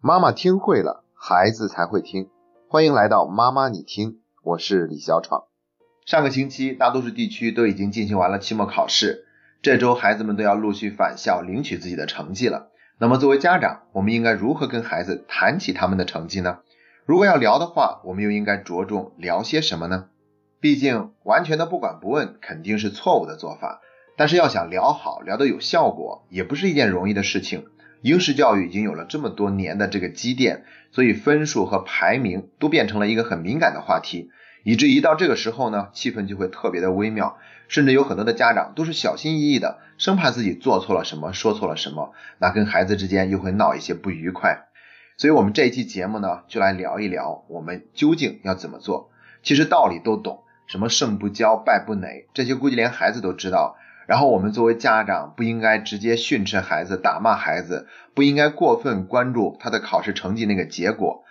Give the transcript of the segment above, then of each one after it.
妈妈听会了，孩子才会听。欢迎来到妈妈你听，我是李小闯。上个星期，大多数地区都已经进行完了期末考试，这周孩子们都要陆续返校领取自己的成绩了。那么，作为家长，我们应该如何跟孩子谈起他们的成绩呢？如果要聊的话，我们又应该着重聊些什么呢？毕竟，完全的不管不问肯定是错误的做法。但是，要想聊好、聊得有效果，也不是一件容易的事情。应试教育已经有了这么多年的这个积淀，所以分数和排名都变成了一个很敏感的话题，以至一到这个时候呢，气氛就会特别的微妙，甚至有很多的家长都是小心翼翼的，生怕自己做错了什么，说错了什么，那跟孩子之间又会闹一些不愉快。所以，我们这一期节目呢，就来聊一聊我们究竟要怎么做。其实道理都懂，什么胜不骄，败不馁，这些估计连孩子都知道。然后我们作为家长不应该直接训斥孩子、打骂孩子，不应该过分关注他的考试成绩那个结果。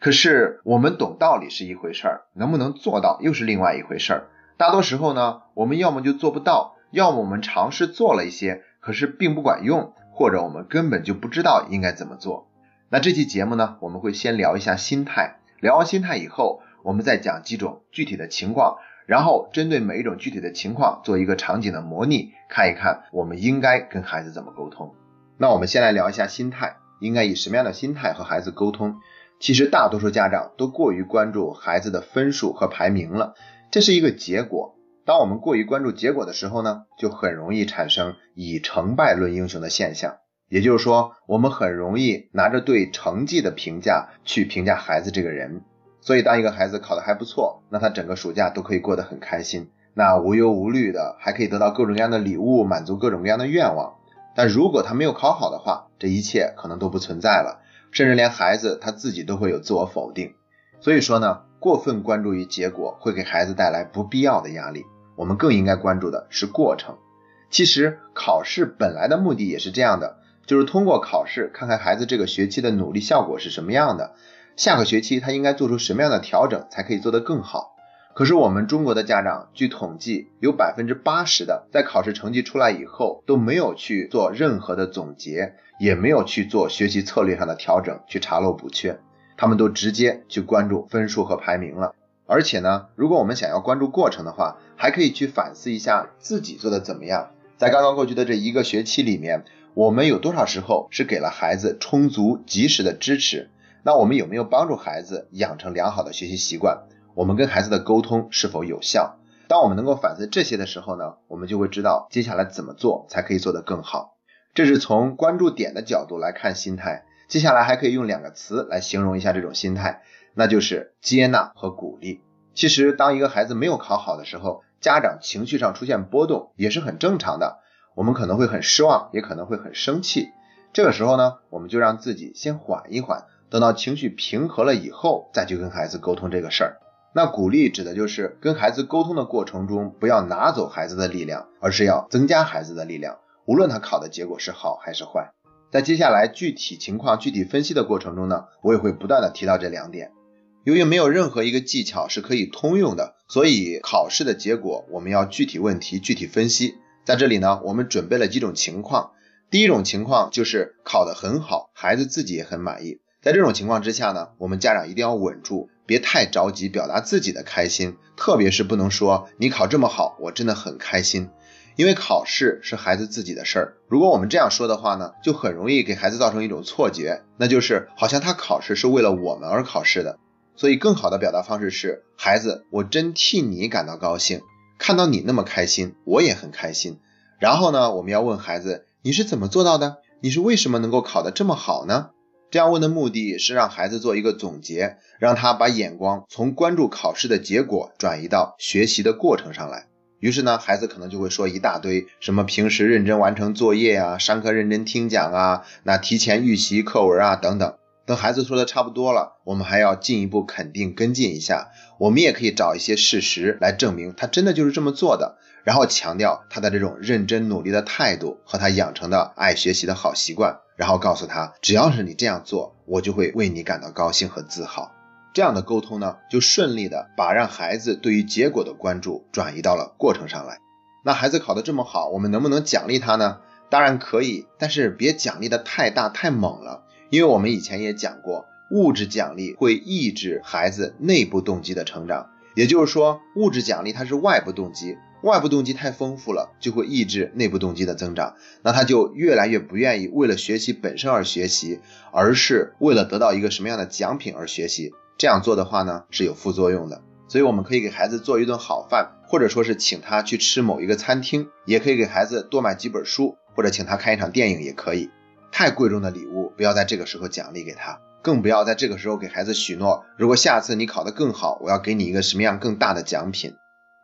可是我们懂道理是一回事儿，能不能做到又是另外一回事儿。大多时候呢，我们要么就做不到，要么我们尝试做了一些，可是并不管用，或者我们根本就不知道应该怎么做。那这期节目呢，我们会先聊一下心态，聊完心态以后，我们再讲几种具体的情况。然后针对每一种具体的情况做一个场景的模拟，看一看我们应该跟孩子怎么沟通。那我们先来聊一下心态，应该以什么样的心态和孩子沟通？其实大多数家长都过于关注孩子的分数和排名了，这是一个结果。当我们过于关注结果的时候呢，就很容易产生以成败论英雄的现象。也就是说，我们很容易拿着对成绩的评价去评价孩子这个人。所以，当一个孩子考得还不错，那他整个暑假都可以过得很开心，那无忧无虑的，还可以得到各种各样的礼物，满足各种各样的愿望。但如果他没有考好的话，这一切可能都不存在了，甚至连孩子他自己都会有自我否定。所以说呢，过分关注于结果会给孩子带来不必要的压力。我们更应该关注的是过程。其实考试本来的目的也是这样的，就是通过考试看看孩子这个学期的努力效果是什么样的。下个学期他应该做出什么样的调整才可以做得更好？可是我们中国的家长，据统计，有百分之八十的在考试成绩出来以后都没有去做任何的总结，也没有去做学习策略上的调整，去查漏补缺，他们都直接去关注分数和排名了。而且呢，如果我们想要关注过程的话，还可以去反思一下自己做的怎么样。在刚刚过去的这一个学期里面，我们有多少时候是给了孩子充足及时的支持？那我们有没有帮助孩子养成良好的学习习惯？我们跟孩子的沟通是否有效？当我们能够反思这些的时候呢，我们就会知道接下来怎么做才可以做得更好。这是从关注点的角度来看心态。接下来还可以用两个词来形容一下这种心态，那就是接纳和鼓励。其实当一个孩子没有考好的时候，家长情绪上出现波动也是很正常的。我们可能会很失望，也可能会很生气。这个时候呢，我们就让自己先缓一缓。等到情绪平和了以后，再去跟孩子沟通这个事儿。那鼓励指的就是跟孩子沟通的过程中，不要拿走孩子的力量，而是要增加孩子的力量。无论他考的结果是好还是坏，在接下来具体情况具体分析的过程中呢，我也会不断的提到这两点。由于没有任何一个技巧是可以通用的，所以考试的结果我们要具体问题具体分析。在这里呢，我们准备了几种情况。第一种情况就是考得很好，孩子自己也很满意。在这种情况之下呢，我们家长一定要稳住，别太着急表达自己的开心，特别是不能说你考这么好，我真的很开心，因为考试是孩子自己的事儿。如果我们这样说的话呢，就很容易给孩子造成一种错觉，那就是好像他考试是为了我们而考试的。所以更好的表达方式是，孩子，我真替你感到高兴，看到你那么开心，我也很开心。然后呢，我们要问孩子，你是怎么做到的？你是为什么能够考得这么好呢？这样问的目的是让孩子做一个总结，让他把眼光从关注考试的结果转移到学习的过程上来。于是呢，孩子可能就会说一大堆，什么平时认真完成作业啊，上课认真听讲啊，那提前预习课文啊等等。等孩子说的差不多了，我们还要进一步肯定跟进一下。我们也可以找一些事实来证明他真的就是这么做的，然后强调他的这种认真努力的态度和他养成的爱学习的好习惯。然后告诉他，只要是你这样做，我就会为你感到高兴和自豪。这样的沟通呢，就顺利的把让孩子对于结果的关注转移到了过程上来。那孩子考得这么好，我们能不能奖励他呢？当然可以，但是别奖励的太大太猛了。因为我们以前也讲过，物质奖励会抑制孩子内部动机的成长，也就是说，物质奖励它是外部动机，外部动机太丰富了，就会抑制内部动机的增长，那他就越来越不愿意为了学习本身而学习，而是为了得到一个什么样的奖品而学习。这样做的话呢，是有副作用的。所以我们可以给孩子做一顿好饭，或者说是请他去吃某一个餐厅，也可以给孩子多买几本书，或者请他看一场电影也可以。太贵重的礼物不要在这个时候奖励给他，更不要在这个时候给孩子许诺，如果下次你考得更好，我要给你一个什么样更大的奖品。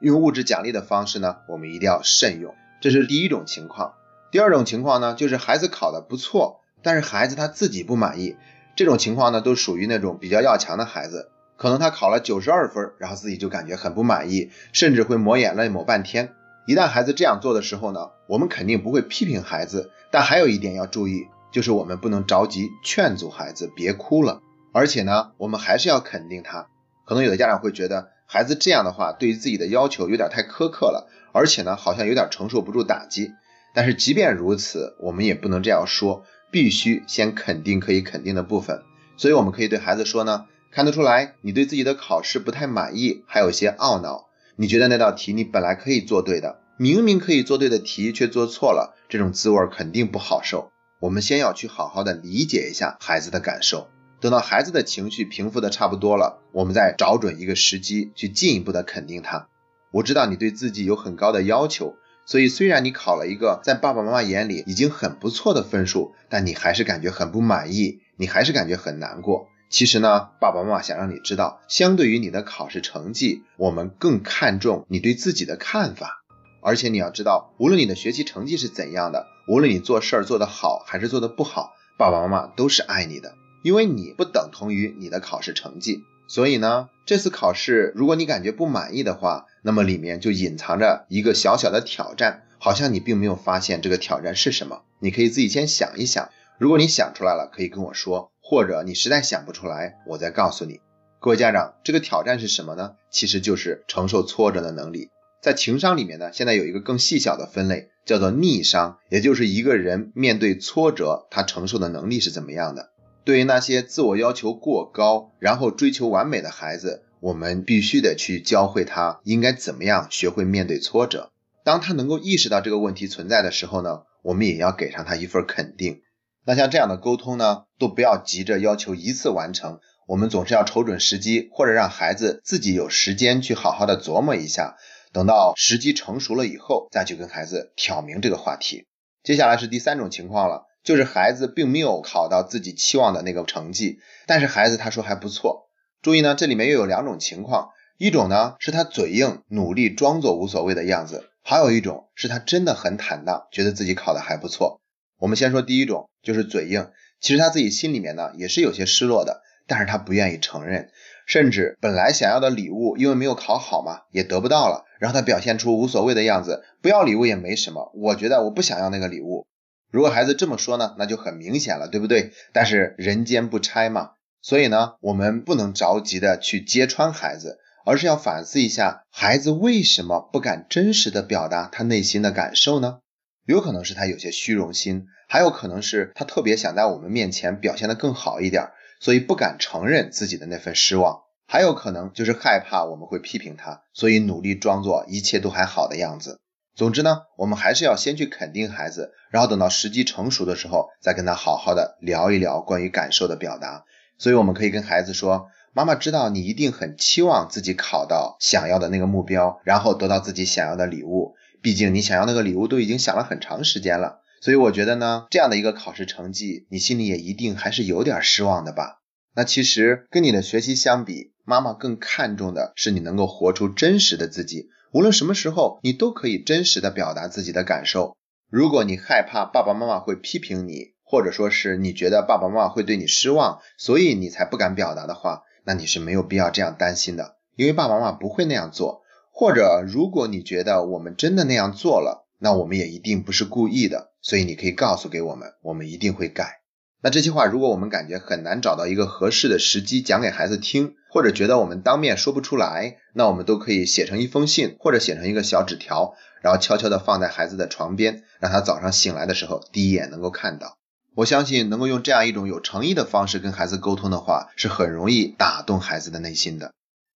用物质奖励的方式呢，我们一定要慎用。这是第一种情况。第二种情况呢，就是孩子考得不错，但是孩子他自己不满意。这种情况呢，都属于那种比较要强的孩子。可能他考了九十二分，然后自己就感觉很不满意，甚至会抹眼泪抹半天。一旦孩子这样做的时候呢，我们肯定不会批评孩子，但还有一点要注意，就是我们不能着急劝阻孩子别哭了，而且呢，我们还是要肯定他。可能有的家长会觉得孩子这样的话对于自己的要求有点太苛刻了，而且呢，好像有点承受不住打击。但是即便如此，我们也不能这样说，必须先肯定可以肯定的部分。所以我们可以对孩子说呢。看得出来，你对自己的考试不太满意，还有些懊恼。你觉得那道题你本来可以做对的，明明可以做对的题却做错了，这种滋味肯定不好受。我们先要去好好的理解一下孩子的感受，等到孩子的情绪平复的差不多了，我们再找准一个时机去进一步的肯定他。我知道你对自己有很高的要求，所以虽然你考了一个在爸爸妈妈眼里已经很不错的分数，但你还是感觉很不满意，你还是感觉很难过。其实呢，爸爸妈妈想让你知道，相对于你的考试成绩，我们更看重你对自己的看法。而且你要知道，无论你的学习成绩是怎样的，无论你做事儿做得好还是做得不好，爸爸妈妈都是爱你的，因为你不等同于你的考试成绩。所以呢，这次考试如果你感觉不满意的话，那么里面就隐藏着一个小小的挑战，好像你并没有发现这个挑战是什么。你可以自己先想一想，如果你想出来了，可以跟我说。或者你实在想不出来，我再告诉你。各位家长，这个挑战是什么呢？其实就是承受挫折的能力。在情商里面呢，现在有一个更细小的分类，叫做逆商，也就是一个人面对挫折，他承受的能力是怎么样的。对于那些自我要求过高，然后追求完美的孩子，我们必须得去教会他应该怎么样学会面对挫折。当他能够意识到这个问题存在的时候呢，我们也要给上他一份肯定。那像这样的沟通呢，都不要急着要求一次完成，我们总是要瞅准时机，或者让孩子自己有时间去好好的琢磨一下，等到时机成熟了以后，再去跟孩子挑明这个话题。接下来是第三种情况了，就是孩子并没有考到自己期望的那个成绩，但是孩子他说还不错。注意呢，这里面又有两种情况，一种呢是他嘴硬，努力装作无所谓的样子，还有一种是他真的很坦荡，觉得自己考的还不错。我们先说第一种，就是嘴硬。其实他自己心里面呢也是有些失落的，但是他不愿意承认，甚至本来想要的礼物，因为没有考好嘛，也得不到了。然后他表现出无所谓的样子，不要礼物也没什么。我觉得我不想要那个礼物。如果孩子这么说呢，那就很明显了，对不对？但是人间不拆嘛，所以呢，我们不能着急的去揭穿孩子，而是要反思一下，孩子为什么不敢真实的表达他内心的感受呢？有可能是他有些虚荣心，还有可能是他特别想在我们面前表现得更好一点，所以不敢承认自己的那份失望。还有可能就是害怕我们会批评他，所以努力装作一切都还好的样子。总之呢，我们还是要先去肯定孩子，然后等到时机成熟的时候，再跟他好好的聊一聊关于感受的表达。所以我们可以跟孩子说：“妈妈知道你一定很期望自己考到想要的那个目标，然后得到自己想要的礼物。”毕竟你想要那个礼物都已经想了很长时间了，所以我觉得呢，这样的一个考试成绩，你心里也一定还是有点失望的吧？那其实跟你的学习相比，妈妈更看重的是你能够活出真实的自己，无论什么时候，你都可以真实的表达自己的感受。如果你害怕爸爸妈妈会批评你，或者说是你觉得爸爸妈妈会对你失望，所以你才不敢表达的话，那你是没有必要这样担心的，因为爸爸妈妈不会那样做。或者，如果你觉得我们真的那样做了，那我们也一定不是故意的，所以你可以告诉给我们，我们一定会改。那这些话，如果我们感觉很难找到一个合适的时机讲给孩子听，或者觉得我们当面说不出来，那我们都可以写成一封信，或者写成一个小纸条，然后悄悄地放在孩子的床边，让他早上醒来的时候第一眼能够看到。我相信能够用这样一种有诚意的方式跟孩子沟通的话，是很容易打动孩子的内心的。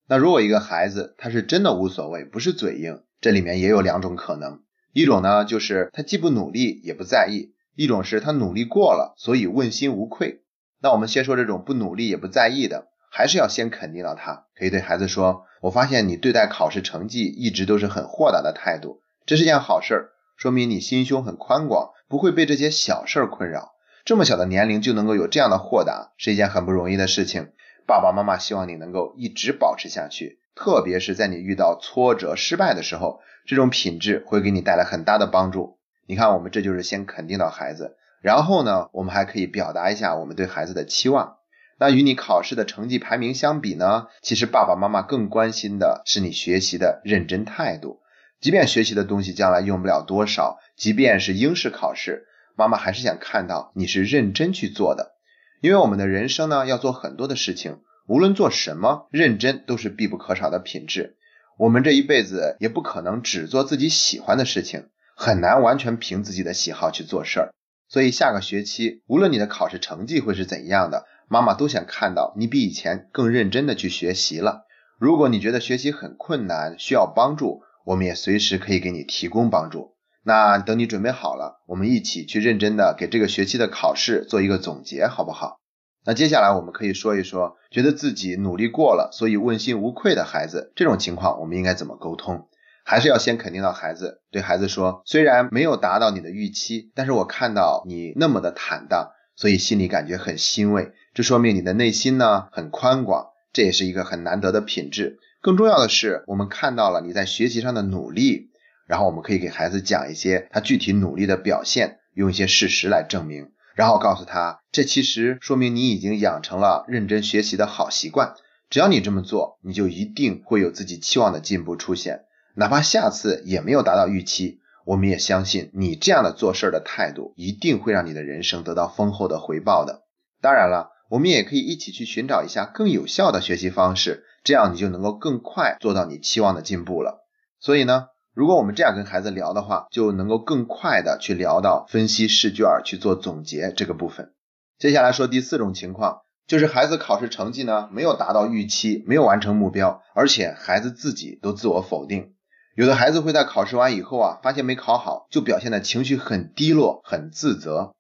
那如果一个孩子他是真的无所谓，不是嘴硬，这里面也有两种可能，一种呢就是他既不努力也不在意，一种是他努力过了，所以问心无愧。那我们先说这种不努力也不在意的，还是要先肯定到他，可以对孩子说：“我发现你对待考试成绩一直都是很豁达的态度，这是件好事儿，说明你心胸很宽广，不会被这些小事困扰。”这么小的年龄就能够有这样的豁达，是一件很不容易的事情。爸爸妈妈希望你能够一直保持下去，特别是在你遇到挫折、失败的时候，这种品质会给你带来很大的帮助。你看，我们这就是先肯定到孩子，然后呢，我们还可以表达一下我们对孩子的期望。那与你考试的成绩排名相比呢，其实爸爸妈妈更关心的是你学习的认真态度。即便学习的东西将来用不了多少，即便是应试考试。妈妈还是想看到你是认真去做的，因为我们的人生呢要做很多的事情，无论做什么，认真都是必不可少的品质。我们这一辈子也不可能只做自己喜欢的事情，很难完全凭自己的喜好去做事儿。所以下个学期，无论你的考试成绩会是怎样的，妈妈都想看到你比以前更认真的去学习了。如果你觉得学习很困难，需要帮助，我们也随时可以给你提供帮助。那等你准备好了，我们一起去认真的给这个学期的考试做一个总结，好不好？那接下来我们可以说一说，觉得自己努力过了，所以问心无愧的孩子，这种情况我们应该怎么沟通？还是要先肯定到孩子，对孩子说，虽然没有达到你的预期，但是我看到你那么的坦荡，所以心里感觉很欣慰，这说明你的内心呢很宽广，这也是一个很难得的品质。更重要的是，我们看到了你在学习上的努力。然后我们可以给孩子讲一些他具体努力的表现，用一些事实来证明，然后告诉他，这其实说明你已经养成了认真学习的好习惯。只要你这么做，你就一定会有自己期望的进步出现。哪怕下次也没有达到预期，我们也相信你这样的做事的态度，一定会让你的人生得到丰厚的回报的。当然了，我们也可以一起去寻找一下更有效的学习方式，这样你就能够更快做到你期望的进步了。所以呢？如果我们这样跟孩子聊的话，就能够更快的去聊到分析试卷去做总结这个部分。接下来说第四种情况，就是孩子考试成绩呢没有达到预期，没有完成目标，而且孩子自己都自我否定。有的孩子会在考试完以后啊，发现没考好，就表现的情绪很低落，很自责。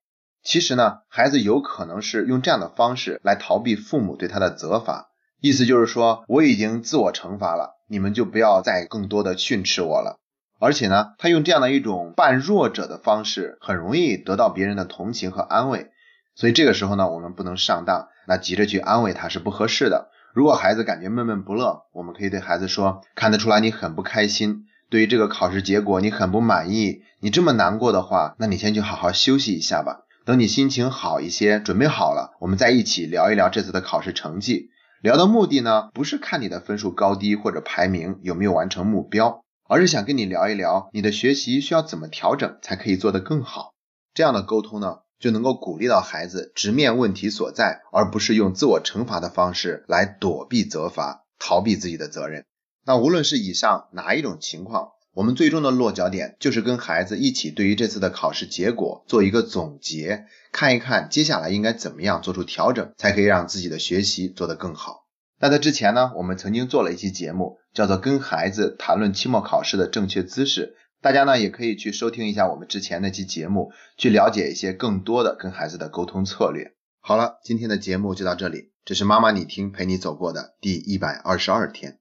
其实呢，孩子有可能是用这样的方式来逃避父母对他的责罚，意思就是说我已经自我惩罚了，你们就不要再更多的训斥我了。而且呢，他用这样的一种扮弱者的方式，很容易得到别人的同情和安慰。所以这个时候呢，我们不能上当，那急着去安慰他是不合适的。如果孩子感觉闷闷不乐，我们可以对孩子说：“看得出来你很不开心，对于这个考试结果你很不满意。你这么难过的话，那你先去好好休息一下吧。等你心情好一些，准备好了，我们再一起聊一聊这次的考试成绩。聊的目的呢，不是看你的分数高低或者排名有没有完成目标。”而是想跟你聊一聊，你的学习需要怎么调整才可以做得更好。这样的沟通呢，就能够鼓励到孩子直面问题所在，而不是用自我惩罚的方式来躲避责罚、逃避自己的责任。那无论是以上哪一种情况，我们最终的落脚点就是跟孩子一起对于这次的考试结果做一个总结，看一看接下来应该怎么样做出调整，才可以让自己的学习做得更好。那在之前呢，我们曾经做了一期节目，叫做《跟孩子谈论期末考试的正确姿势》，大家呢也可以去收听一下我们之前那期节目，去了解一些更多的跟孩子的沟通策略。好了，今天的节目就到这里，这是妈妈你听陪你走过的第一百二十二天。